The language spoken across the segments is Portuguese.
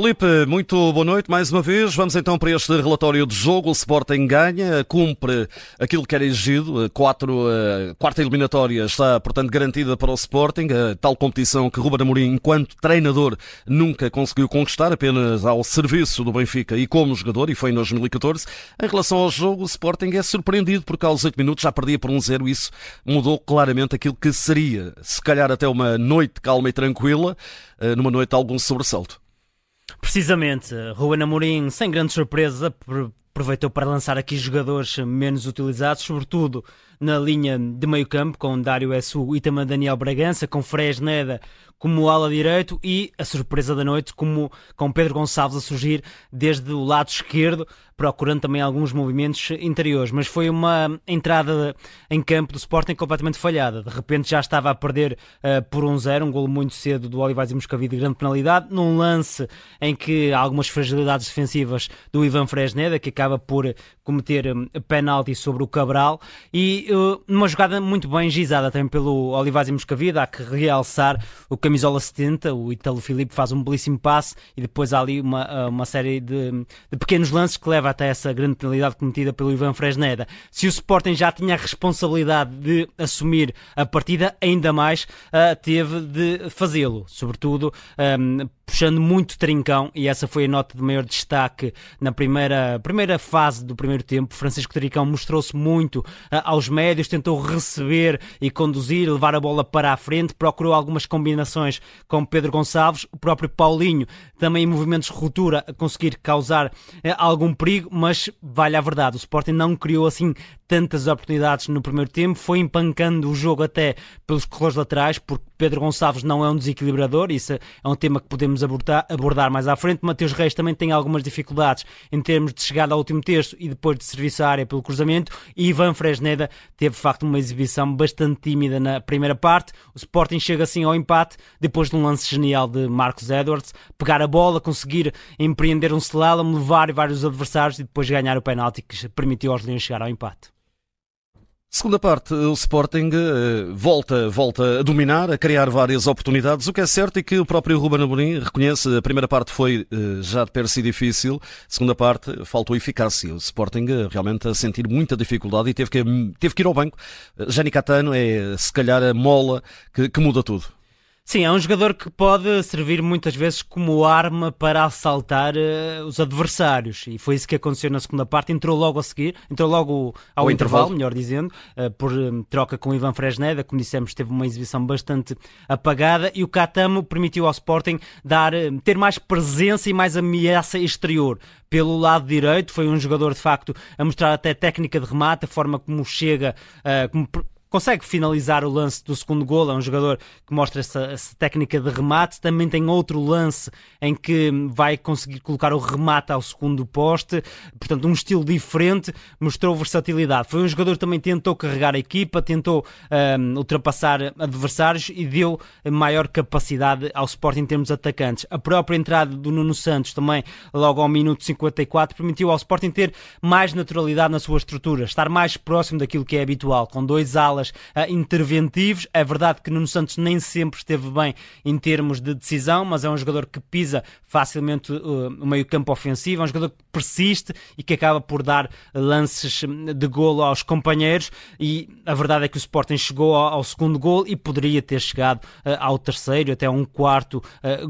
Felipe, muito boa noite mais uma vez. Vamos então para este relatório de jogo. O Sporting ganha, cumpre aquilo que era exigido. Quatro, a quarta eliminatória está, portanto, garantida para o Sporting. A tal competição que Ruben Amorim, enquanto treinador, nunca conseguiu conquistar, apenas ao serviço do Benfica e como jogador, e foi em 2014. Em relação ao jogo, o Sporting é surpreendido porque aos oito minutos já perdia por um zero. Isso mudou claramente aquilo que seria, se calhar até uma noite calma e tranquila, eh, numa noite de algum sobressalto. Precisamente, Ruben Amorim, sem grande surpresa, aproveitou para lançar aqui jogadores menos utilizados, sobretudo na linha de meio campo, com Dário Essu e também Daniel Bragança, com Fresneda como ala direito e a surpresa da noite como com Pedro Gonçalves a surgir desde o lado esquerdo, procurando também alguns movimentos interiores, mas foi uma entrada em campo do Sporting completamente falhada. De repente já estava a perder uh, por um zero, um golo muito cedo do Olivais e Moscavide de grande penalidade, num lance em que algumas fragilidades defensivas do Ivan Fresneda, que acaba por cometer um, penalti sobre o Cabral, e uma jogada muito bem gizada também pelo Olivais e Moscavide, há que realçar o camisola 70, o Italo Filipe faz um belíssimo passe e depois há ali uma, uh, uma série de, de pequenos lances que leva até essa grande penalidade cometida pelo Ivan Fresneda. Se o Sporting já tinha a responsabilidade de assumir a partida, ainda mais uh, teve de fazê-lo, sobretudo um, puxando muito trincão, e essa foi a nota de maior destaque na primeira, primeira fase do primeiro tempo. Francisco Trincão mostrou-se muito uh, aos médios, tentou receber e conduzir, levar a bola para a frente, procurou algumas combinações com Pedro Gonçalves, o próprio Paulinho também em movimentos de ruptura a conseguir causar uh, algum perigo, mas vale a verdade, o Sporting não criou assim tantas oportunidades no primeiro tempo, foi empancando o jogo até pelos corredores laterais, porque Pedro Gonçalves não é um desequilibrador, isso é um tema que podemos abordar, abordar mais à frente. Mateus Reis também tem algumas dificuldades em termos de chegada ao último terço e depois de serviço à área pelo cruzamento. E Ivan Fresneda teve de facto uma exibição bastante tímida na primeira parte. O Sporting chega assim ao empate depois de um lance genial de Marcos Edwards, pegar a bola, conseguir empreender um slalom, levar vários adversários e depois ganhar o penalti que permitiu aos Leões chegar ao empate. Segunda parte, o Sporting uh, volta, volta a dominar, a criar várias oportunidades. O que é certo é que o próprio Ruben Amorim reconhece a primeira parte foi uh, já de per si difícil, segunda parte faltou eficácia. O Sporting uh, realmente a sentir muita dificuldade e teve que, teve que ir ao banco. Jani Catano é se calhar a mola que, que muda tudo. Sim, é um jogador que pode servir muitas vezes como arma para assaltar uh, os adversários e foi isso que aconteceu na segunda parte. Entrou logo a seguir, entrou logo ao o intervalo, intervalo, melhor dizendo, uh, por um, troca com o Ivan Fresneda, como dissemos, teve uma exibição bastante apagada e o Catamo permitiu ao Sporting dar, uh, ter mais presença e mais ameaça exterior. Pelo lado direito, foi um jogador de facto a mostrar até técnica de remate, a forma como chega, como consegue finalizar o lance do segundo gol. É um jogador que mostra essa, essa, técnica de remate. Também tem outro lance em que vai conseguir colocar o remate ao segundo poste. Portanto, um estilo diferente. Mostrou versatilidade. Foi um jogador que também tentou carregar a equipa, tentou um, ultrapassar adversários e deu maior capacidade ao Sporting em termos atacantes. A própria entrada do Nuno Santos também, logo ao minuto 54, permitiu ao Sporting ter mais naturalidade na sua estrutura, estar mais próximo daquilo que é habitual, com dois alas uh, interventivos. É verdade que Nuno Santos nem sempre esteve bem em termos de decisão, mas é um jogador que pisa facilmente uh, o meio-campo ofensivo, é um jogador que persiste e que acaba por dar lances de golo aos companheiros. E a verdade é que o Sporting chegou ao, segundo gol e poderia ter chegado uh, ao terceiro, até um quarto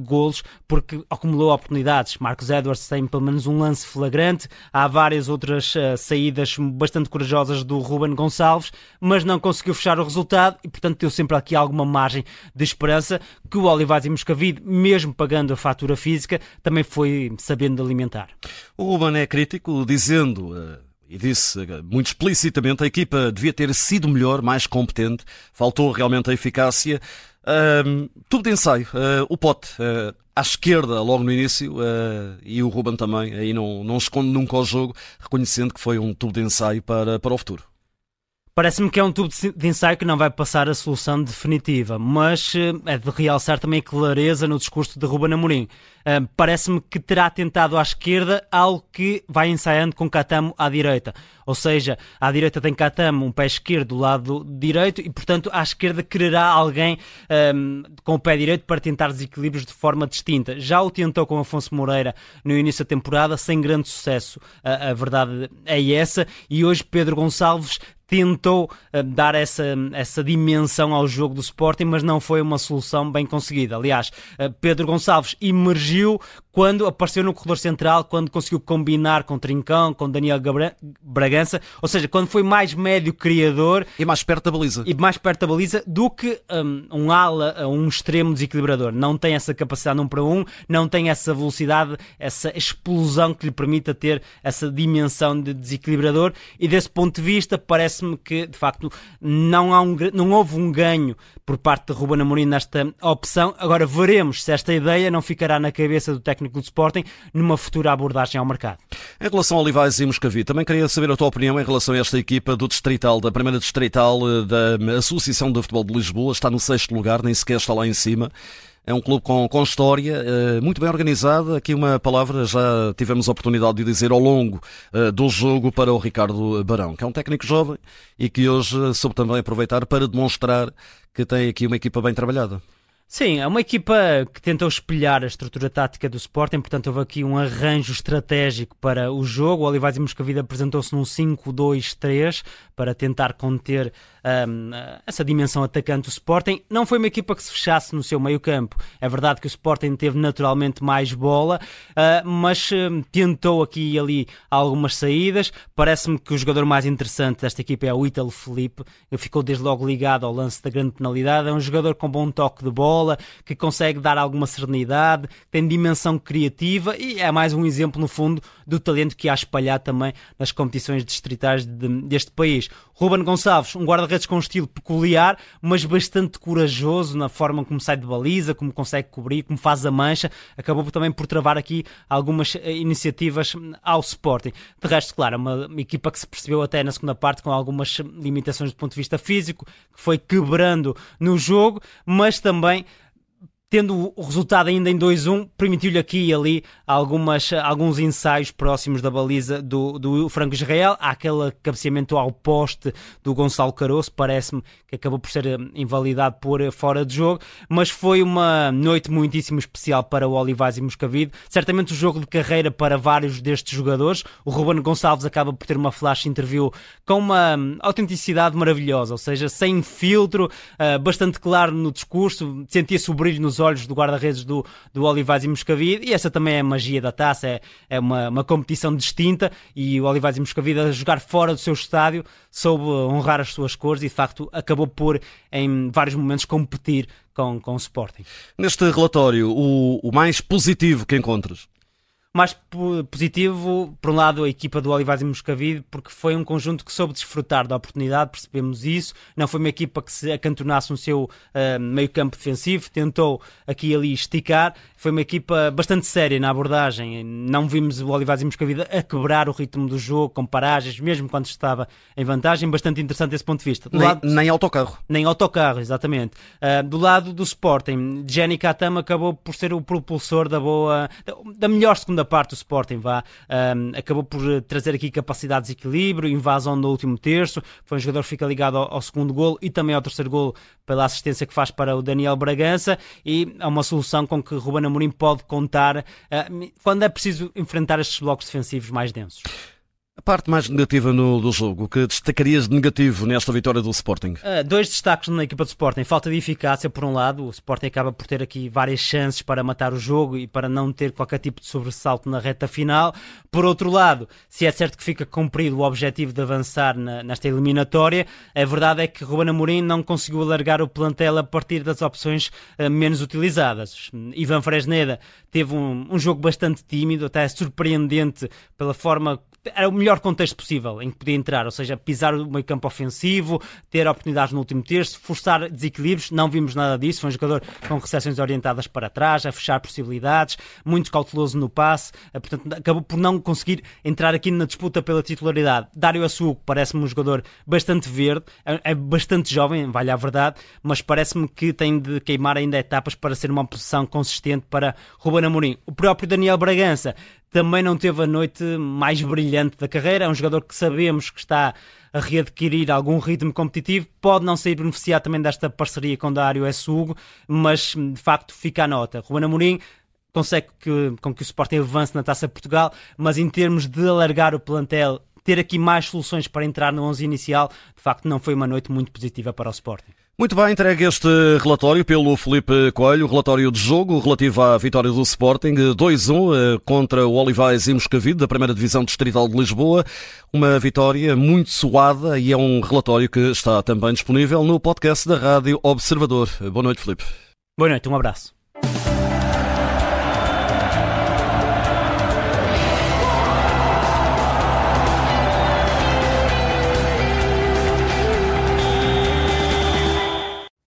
golos, porque acumulou oportunidades. Marcos Edwards tem pelo menos um lance flagrante, há várias outras saídas bastante corajosas do Ruben Gonçalves, mas não conseguiu conseguiu fechar o resultado e, portanto, deu sempre aqui alguma margem de esperança que o Olivais e Moscavide, mesmo pagando a fatura física, também foi sabendo alimentar. O Ruben é crítico, dizendo. Uh e disse eh, muito explicitamente a equipa devia ter sido melhor, mais competente, faltou realmente a eficácia. Uh, tudo de ensaio. Uh, o Pote uh, à esquerda logo no início e o Ruben também, aí não, não esconde nunca o jogo, reconhecendo que foi um tubo de ensaio para, para o futuro. Parece-me que é um tubo de ensaio que não vai passar a solução definitiva, mas eh, é de realçar também clareza no discurso de Ruben Amorim. Uh, Parece-me que terá tentado à esquerda algo que vai ensaiando com Catamo à direita. Ou seja, à direita tem Catamo, um pé esquerdo do lado direito e, portanto, à esquerda quererá alguém um, com o pé direito para tentar desequilíbrios de forma distinta. Já o tentou com Afonso Moreira no início da temporada, sem grande sucesso. A, a verdade é essa. E hoje Pedro Gonçalves tentou uh, dar essa, essa dimensão ao jogo do Sporting, mas não foi uma solução bem conseguida. Aliás, uh, Pedro Gonçalves emergiu quando apareceu no corredor central, quando conseguiu combinar com Trincão, com Daniel Bragança, ou seja, quando foi mais médio criador e mais perto da baliza, e mais perto da baliza do que um, um ala, um extremo desequilibrador. Não tem essa capacidade um para um, não tem essa velocidade, essa explosão que lhe permita ter essa dimensão de desequilibrador e desse ponto de vista parece parece-me que, de facto, não, há um, não houve um ganho por parte de Ruben Amorim nesta opção. Agora veremos se esta ideia não ficará na cabeça do técnico do Sporting numa futura abordagem ao mercado. Em relação a Olivais e Moscavide, também queria saber a tua opinião em relação a esta equipa do Distrital, da primeira Distrital eh, da Associação de Futebol de Lisboa. Está no sexto lugar, nem sequer está lá em cima. É um clube com, com história, uh, muito bem organizado. Aqui uma palavra já tivemos a oportunidade de dizer ao longo uh, do jogo para o Ricardo Barão, que é um técnico jovem e que hoje soube também aproveitar para demonstrar que tem aqui uma equipa bem trabalhada. Sim, é uma equipa que tentou espelhar a estrutura tática do Sporting, portanto houve aqui um arranjo estratégico para o jogo. O Olivais e Moscavide apresentou-se num 5-2-3 para tentar conter um, essa dimensão atacante do Sporting. Não foi uma equipa que se fechasse no seu meio campo. É verdade que o Sporting teve naturalmente mais bola, uh, mas uh, tentou aqui e ali algumas saídas. Parece-me que o jogador mais interessante desta equipa é o Ítalo Felipe, que ficou desde logo ligado ao lance da grande penalidade. É um jogador com bom toque de bola bola, que consegue dar alguma serenidade, tem dimensão criativa e é mais um exemplo, no fundo, do talento que há espalhado também nas competições distritais de, deste país. Ruben Gonçalves, um guarda-redes com um estilo peculiar, mas bastante corajoso na forma como sai de baliza, como consegue cobrir, como faz a mancha, acabou também por travar aqui algumas eh, iniciativas ao Sporting. De resto, claro, uma, uma equipa que se percebeu até na segunda parte com algumas limitações do ponto de vista físico, que foi quebrando no jogo, mas também tendo o resultado ainda em 2-1, permitiu-lhe aqui e ali algumas, alguns ensaios próximos da baliza do, do Franco Israel. Há aquele cabeceamento ao poste do Gonçalo Caroço, parece-me que acabou por ser eh, invalidado por eh, fora de jogo, mas foi uma noite muitíssimo especial para o Olivais e Moscavide. Certamente o jogo de carreira para vários destes jogadores. O Ruben Gonçalves acaba por ter uma flash interview com uma hum, autenticidade maravilhosa, ou seja, sem filtro, eh, bastante claro no discurso, sentia-se o brilho nos olhos do guarda-redes do, do Olivais e Moscavide, e essa também é a magia da taça, é, é uma, uma competição distinta, e o Olivais e Moscavide a jogar fora do seu estádio soube honrar as suas cores e de facto acabou por em vários momentos competir com, com o Sporting. Neste relatório, o, o mais positivo que encontras? Mais positivo, por um lado, a equipa do Olivais e Moscavide, porque foi um conjunto que soube desfrutar da oportunidade, percebemos isso. Não foi uma equipa que se acantonasse no seu uh, meio-campo defensivo, tentou aqui e ali esticar. Foi uma equipa bastante séria na abordagem. Não vimos o Olivais e Moscavide a quebrar o ritmo do jogo com paragens, mesmo quando estava em vantagem. Bastante interessante esse ponto de vista. Nem, lado... nem, autocarro. Nem autocarro, exatamente. Uh, do lado do Sporting, Jenny Katama acabou por ser o propulsor da boa, da melhor segunda segunda parte do Sporting vá, um, acabou por trazer aqui capacidade de desequilíbrio, invasão no último terço, foi um jogador que fica ligado ao, ao segundo gol e também ao terceiro gol pela assistência que faz para o Daniel Bragança. E é uma solução com que Ruben Amorim pode contar uh, quando é preciso enfrentar estes blocos defensivos mais densos. A parte mais negativa no, do jogo, que destacarias de negativo nesta vitória do Sporting? Uh, dois destaques na equipa do Sporting. Falta de eficácia, por um lado. O Sporting acaba por ter aqui várias chances para matar o jogo e para não ter qualquer tipo de sobressalto na reta final. Por outro lado, se é certo que fica cumprido o objetivo de avançar na, nesta eliminatória, a verdade é que Ruben Amorim não conseguiu alargar o plantel a partir das opções uh, menos utilizadas. Ivan Fresneda teve um, um jogo bastante tímido, até surpreendente pela forma era o melhor contexto possível em que podia entrar, ou seja, pisar o meio campo ofensivo, ter oportunidades no último terço, forçar desequilíbrios, não vimos nada disso, foi um jogador com recepções orientadas para trás, a fechar possibilidades, muito cauteloso no passe, eh, portanto acabou por não conseguir entrar aqui na disputa pela titularidade. Dário Assugo parece-me um jogador bastante verde, é, é bastante jovem, vale a verdade, mas parece-me que tem de queimar ainda etapas para ser uma posição consistente para Ruben Amorim. O próprio Daniel Bragança também não teve a noite mais brilhante da carreira. É um jogador que sabemos que está a readquirir algum ritmo competitivo. Pode não sair beneficiado também desta parceria com Dário S. Hugo, mas de facto fica a nota. Ruben Amorim consegue que, com que o Sporting avance na Taça Portugal, mas em termos de alargar o plantel, ter aqui mais soluções para entrar no 11 inicial, de facto não foi uma noite muito positiva para o Sporting. Muito bem, entregue este relatório pelo Felipe Coelho, relatório de jogo relativo à vitória do Sporting, 2-1 eh, contra o Olivais e Moscavide, da primeira Divisão Distrital de Lisboa. Uma vitória muito suada e é um relatório que está também disponível no podcast da Rádio Observador. Boa noite, Felipe. Boa noite, um abraço.